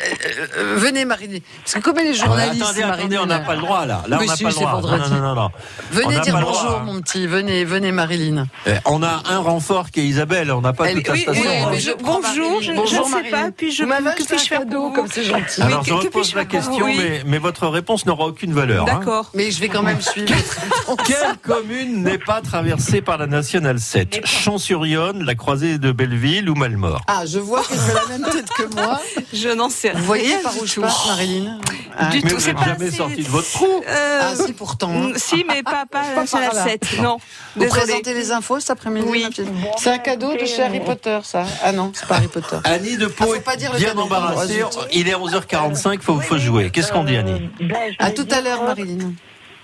euh, venez, Marilyn. Parce que comme elle est Ah, journaliste, attendez, attendez, Marilyn. on n'a pas le droit, là. Là, Mais on n'a pas le droit. Non, vendredi. non, non, non. On Venez dire bonjour, droit. mon petit. Venez, venez, Marilyn. Eh, On a un renfort qui est Isabelle, on n'a pas Elle- toute la oui, station. oui, hein. mais je Bonjour, je- Marilyn. Bonjour, je ne sais pas, puis je- que puis-je faire cadeau, comme c'est gentil. Alors, Oui, je que- que repose puis-je la question, Oui. mais, mais votre réponse n'aura aucune valeur. hein. D'accord. Mais je vais quand même suivre. <laughs> Quelle commune n'est pas traversée par la Nationale 7 Champs-sur-Yonne, la Croisée de Belleville ou Malmort? Ah, je vois qu'elle fait la même tête que moi. Je n'en Vous voyez par où du je tout. passe, Marilyn Ah, Du Mais tout, vous c'est n'êtes pas jamais assez- sorti de votre trou. Euh, Ah, si, pourtant. hein. mm, Si, mais pas, pas, Pas sur la par là. 7. Non. Vous présentez les infos cet après-midi Oui. petite C'est un cadeau de chez Harry Potter, ça Ah non, c'est pas Harry Potter. Annie de Pau Ah, dire le bien embarrassée. Il est 11h45, faut, faut jouer. Qu'est-ce qu'on dit, Annie Ben, À tout à l'heure, euh, Marilyn.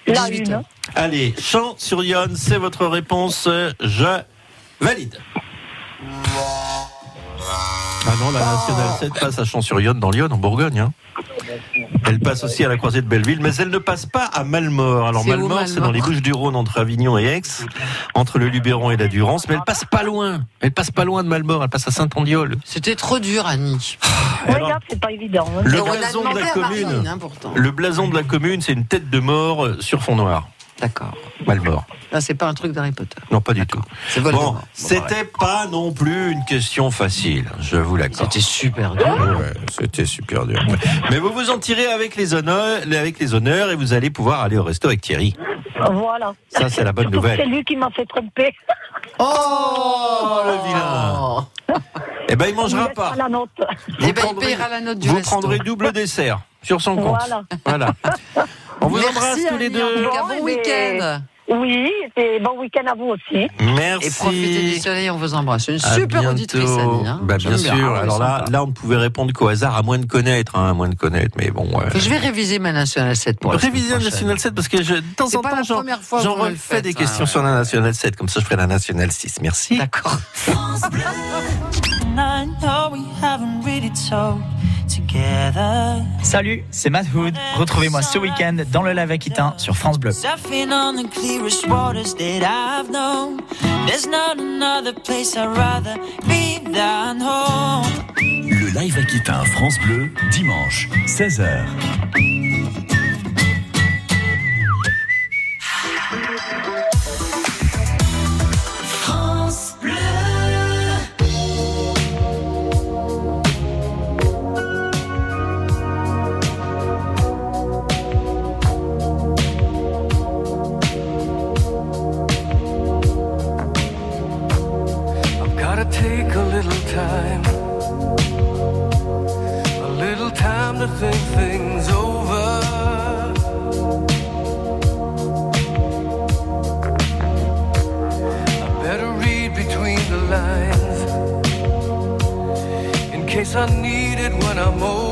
La 18 une. heures. Allez, Champs-sur-Yonne, c'est votre réponse. Je valide. Ah non, la Nationale 7 passe à Champs-sur-Yonne, dans Lyon, en Bourgogne. hein. Elle passe aussi à la croisée de Belleville, mais elle ne passe pas à Malmort. Alors Malmort, c'est dans les Bouches-du-Rhône entre Avignon et Aix, entre le Luberon et la Durance, mais elle passe pas loin. Elle passe pas loin de Malmort, elle passe à Saint-Andiol. C'était trop dur, Annie. Regarde, c'est pas évident. hein. Le blason de la commune, hein, le blason de la commune, c'est une tête de mort euh, sur fond noir. D'accord. Malmort. Là, c'est pas un truc d'Harry Potter. Non, pas du tout. C'est Bon, c'était pas non plus une question facile, je vous l'accorde. C'était super dur. Ouais, c'était super dur. ouais. Mais vous vous en tirez avec les honneurs, avec les honneurs et vous allez pouvoir aller au resto avec Thierry. Voilà. Ça, c'est la bonne nouvelle. C'est lui qui m'a fait tromper. Oh, le vilain Eh ben, il mangera Il pas. laisse la note. Eh ben, il payera la note du Vous resto. prendrez double dessert sur son compte. Voilà. Voilà. On vous Merci, embrasse tous les deux. en tout cas, bon Bon, week-end. Oui, et bon week-end à vous aussi. Merci. Et profitez du soleil, on vous embrasse. Une À super bientôt. auditrice, Annie. hein. Bah, bien sûr. Ah, Alors là, là, on ne pouvait répondre qu'au hasard, à moins de connaître, hein, à moins de connaître. Mais bon. Je vais réviser ma National 7 pour Réviser la prochaine. National 7 parce que je, de temps C'est en pas temps, la j'en, refais des ça, questions ouais. sur la National 7. Comme ça, je ferai la National 6. Merci. D'accord. <laughs> Salut, c'est Matt Hood. Retrouvez-moi ce week-end dans le lac Aquitain sur France Bleu. Surfing on the clearest waters that I've known. There's not another place I'd rather be than home. Le live Aquitain France Bleu, dimanche, 16h. I need it when I'm older.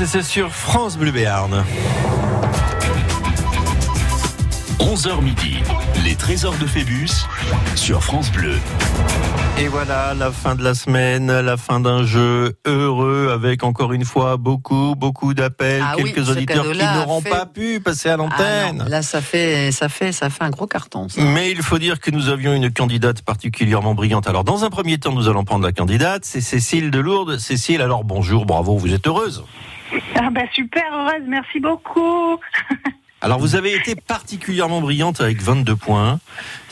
Et c'est sur France Bleu Béarn. 11h midi, les trésors de Phébus sur France Bleu. Et voilà, la fin de la semaine, la fin d'un jeu heureux avec encore une fois beaucoup, beaucoup d'appels, Ah quelques auditeurs qui n'auront fait- pas pu passer à Ah l'antenne. là, ça fait, ça fait, ça fait un gros carton. ça. Mais il faut dire que nous avions une candidate particulièrement brillante. Alors, dans un premier temps, nous allons prendre la candidate. C'est Cécile de Lourdes. Cécile, alors bonjour, bravo, vous êtes heureuse. Ah bah super heureuse, merci beaucoup. <laughs> Alors, vous avez été particulièrement brillante avec 22 points.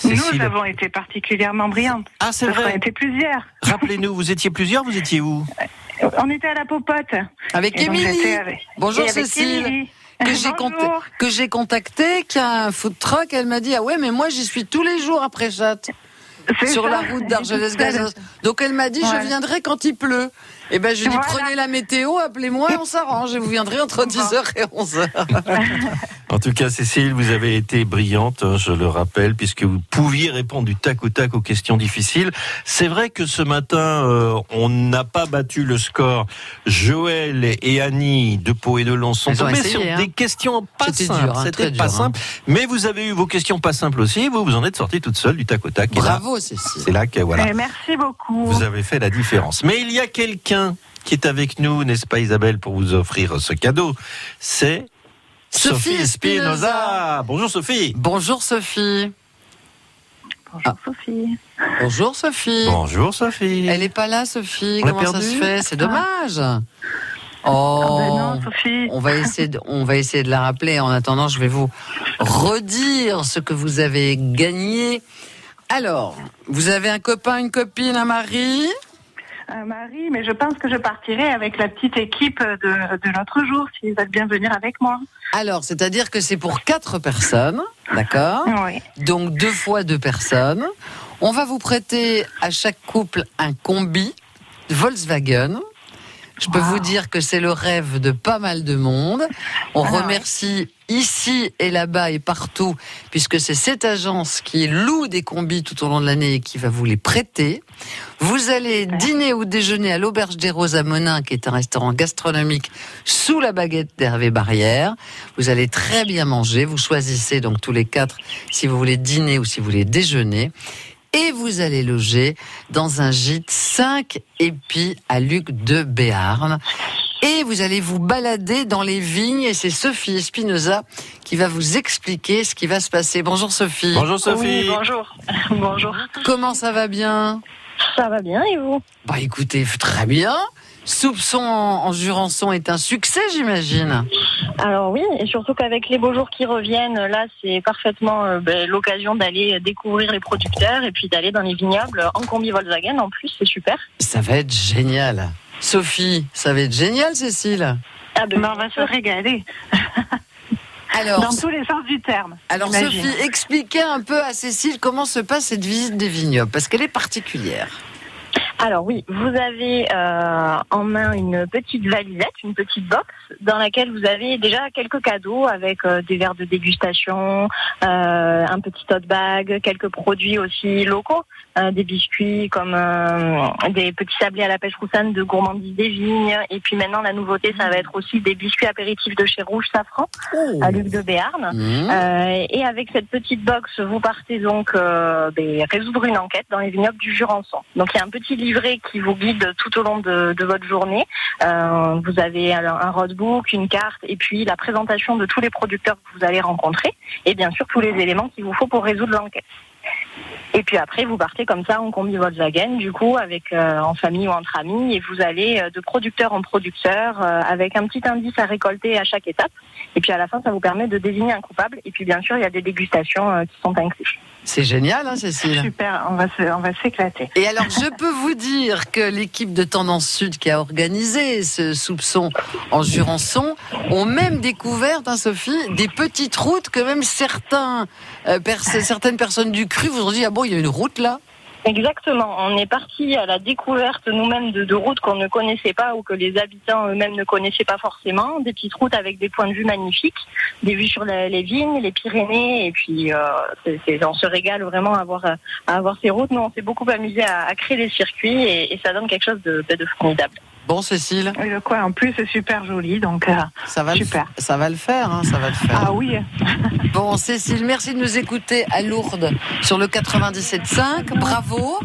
Nous avons été particulièrement brillantes. Ah, c'est vrai. qu'on était plusieurs. rappelez-nous, vous étiez plusieurs, vous étiez où? On était à la popote. Avec Émilie. avec- Bonjour avec Cécile. Émilie. Que j'ai que j'ai contacté, qui a un food truck, elle m'a dit ah ouais mais moi j'y suis tous les jours après C'est sur ça, la route d'Argelès Gazos. <laughs> Donc elle m'a dit je viendrai quand il pleut. Et ben je lui dis Voilà. prenez la météo, appelez-moi, on s'arrange et vous viendrez entre 10h et 11h. <laughs> En tout cas, Cécile, vous avez été brillante, hein, je le rappelle, puisque vous pouviez répondre du tac au tac aux questions difficiles. C'est vrai que ce matin, euh, on n'a pas battu le score. Joël et Annie de Pau et de Lons sont tombés essayé, sur hein. des questions pas C'était simples. dur, hein, C'était très pas dur, hein. simple. Mais vous avez eu vos questions pas simples aussi. Vous vous en êtes sorti toute seule du tac au tac. Et là, Bravo Cécile. C'est là que voilà. Eh, merci beaucoup. Vous avez fait la différence. Mais il y a quelqu'un qui est avec nous, n'est-ce pas Isabelle, pour vous offrir ce cadeau. C'est Sophie Sophie Espinoza. Bonjour Sophie. Bonjour Sophie. Bonjour Sophie. Bonjour Sophie. Bonjour Sophie. Elle est pas là Sophie, On comment ça se fait? C'est dommage. Ah Oh. ben non, Sophie. On va essayer de, on va essayer de la rappeler. En attendant, je vais vous redire ce que vous avez gagné. Alors, vous avez un copain, une copine, un mari? Euh, Marie, mais je pense que je partirai avec la petite équipe de, de l'autre jour, si vous êtes bien venir avec moi. Alors, c'est-à-dire que c'est pour quatre personnes, d'accord? Oui. Donc deux fois deux personnes. On va vous prêter à chaque couple un combi Volkswagen. Je peux vous dire que c'est le rêve de pas mal de monde. On Ah, remercie ici et là-bas et partout, puisque c'est cette agence qui loue des combis tout au long de l'année et qui va vous les prêter. Vous allez dîner ou déjeuner à l'Auberge des Roses à Monin, qui est un restaurant gastronomique sous la baguette d'Hervé Barrière. Vous allez très bien manger. Vous choisissez donc tous les quatre si vous voulez dîner ou si vous voulez déjeuner. Et vous allez loger dans un gîte 5 épis à Luc de Béarn. Et vous allez vous balader dans les vignes et c'est Sophie Espinoza qui va vous expliquer ce qui va se passer. Bonjour Sophie. Bonjour Sophie. Oui, bonjour. <laughs> bonjour. Comment ça va bien? Ça va bien et vous? Bah écoutez, très bien. Soupçon en, en Jurançon est un succès, j'imagine. Alors oui, et surtout qu'avec les beaux jours qui reviennent, là, c'est parfaitement euh, ben, l'occasion d'aller découvrir les producteurs et puis d'aller dans les vignobles en combi Volkswagen. En plus, c'est super. Ça va être génial. Sophie, ça va être génial, Cécile. Ah ben, on va se régaler. <laughs> Alors, Dans tous les sens du terme. alors. Sophie, expliquez un peu à Cécile comment se passe cette visite des vignobles, parce qu'elle est particulière. Alors oui, vous avez euh, en main une petite valisette, une petite box dans laquelle vous avez déjà quelques cadeaux avec euh, des verres de dégustation, euh, un petit tote bag, quelques produits aussi locaux, euh, des biscuits comme euh, des petits sablés à la pêche roussane de gourmandise des vignes. Et puis maintenant la nouveauté, ça va être aussi des biscuits apéritifs de chez Rouge Safran à Luc de Béarn. Mmh. Euh, et avec cette petite box, vous partez donc euh, ben, résoudre une enquête dans les vignobles du Jurançon. Donc il y a un petit livret qui vous guide tout au long de, de votre journée. Euh, vous avez alors un roadbook, une carte et puis la présentation de tous les producteurs que vous allez rencontrer et bien sûr tous les éléments qu'il vous faut pour résoudre l'enquête. Et puis après, vous partez comme ça en combi Volkswagen, du coup, avec euh, en famille ou entre amis, et vous allez euh, de producteur en producteur, euh, avec un petit indice à récolter à chaque étape. Et puis à la fin, ça vous permet de désigner un coupable. Et puis bien sûr, il y a des dégustations qui sont incluses. C'est génial, hein, Cécile. Super, on va se, on va s'éclater. Et alors, je peux vous dire que l'équipe de Tendance Sud qui a organisé ce soupçon en Jurançon ont même découvert, hein, Sophie, des petites routes que même certains, euh, pers- certaines personnes du cru vous ont dit ah bon, il y a une route là? Exactement. On est parti à la découverte nous-mêmes de, routes qu'on ne connaissait pas ou que les habitants eux-mêmes ne connaissaient pas forcément. Des petites routes avec des points de vue magnifiques, des vues sur les vignes, les Pyrénées. Et puis, euh, c'est- on se régale vraiment à avoir, ces routes. Nous, on s'est beaucoup amusé à, créer des circuits et, ça donne quelque chose de formidable. Bon, Cécile. Et le coin en plus c'est super joli, donc euh, Ça va, super. Le, ça va le faire, hein, ça va le faire. Ah oui. <laughs> Bon, Cécile, merci de nous écouter à Lourdes sur le 97.5. Bravo.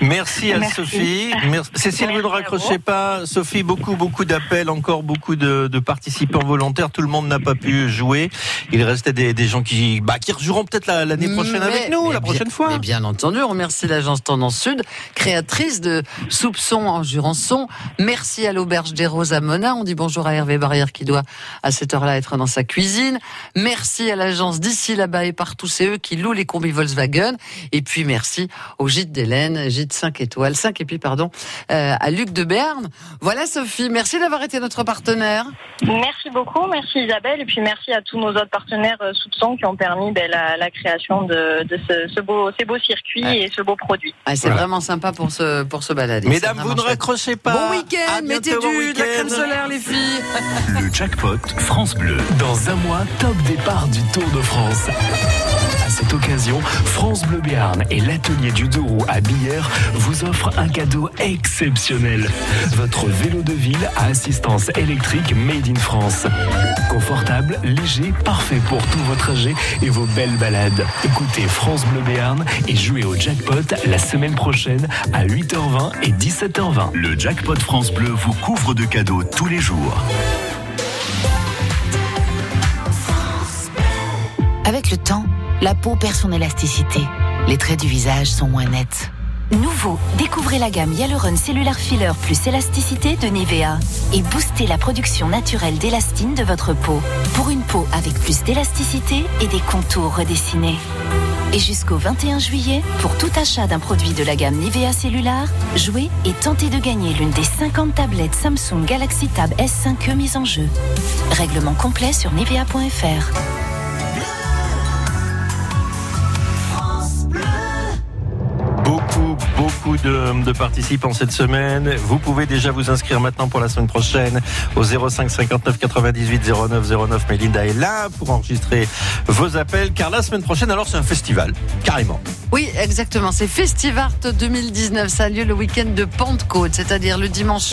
Merci à Merci. Sophie. Merci. Cécile, vous ne raccrochez pas. Sophie, beaucoup, beaucoup d'appels, encore beaucoup de, de participants volontaires. Tout le monde n'a pas pu jouer. Il restait des, des gens qui, bah, qui rejoueront peut-être la- l'année prochaine Mais- avec nous, la bien- prochaine fois. Mais bien entendu, on remercie l'agence Tendance Sud, créatrice de Soupçons en Jurançon. Merci à l'auberge des Roses à Mona. On dit bonjour à Hervé Barrière qui doit à cette heure-là être dans sa cuisine. Merci à l'agence d'ici là-bas et partout. C'est eux qui louent les combis Volkswagen. Et puis merci au gîte d'Hélène, gîte 5 étoiles, 5 et puis pardon, euh, à Luc de Berne. Voilà Sophie, merci d'avoir été notre partenaire. Merci beaucoup, merci Isabelle, et puis merci à tous nos autres partenaires euh, Soupçons qui ont permis ben, la, la création de, de ce, ce beau, ces beaux circuits et ce beau produit. Ah, c'est Voilà. vraiment sympa pour se, pour se balader. Mesdames, vous ne raccrochez pas. Bon À week-end, mettez bon du, de la crème solaire les filles. <laughs> Le jackpot France Bleu. Dans un mois, top départ du Tour de France. À cette occasion, France Bleu Béarn et l'atelier du Douro à Billère vous offrent un cadeau exceptionnel. Votre vélo de ville à assistance électrique made in France. Confortable, léger, parfait pour tous vos trajets et vos belles balades. Écoutez France Bleu Béarn et jouez au jackpot la semaine prochaine à 8h20 et 17h20. Le jackpot France Bleu vous couvre de cadeaux tous les jours. Avec le temps, la peau perd son élasticité. Les traits du visage sont moins nets. Nouveau, découvrez la gamme Hyaluron Cellular Filler plus élasticité de Nivea et boostez la production naturelle d'élastine de votre peau pour une peau avec plus d'élasticité et des contours redessinés. Et jusqu'au 21 juillet, pour tout achat d'un produit de la gamme Nivea Cellular, jouez et tentez de gagner l'une des 50 tablettes Samsung Galaxy Tab S5e mises en jeu. Règlement complet sur nivea.fr. Beaucoup, beaucoup de, participants cette semaine. Vous pouvez déjà vous inscrire maintenant pour la semaine prochaine au 05 59 98 09 09. Mélinda est là pour enregistrer vos appels car la semaine prochaine, alors c'est un festival, carrément. Oui, exactement. C'est Festivart 2019. Ça a lieu le week-end de Pentecôte, c'est-à-dire le dimanche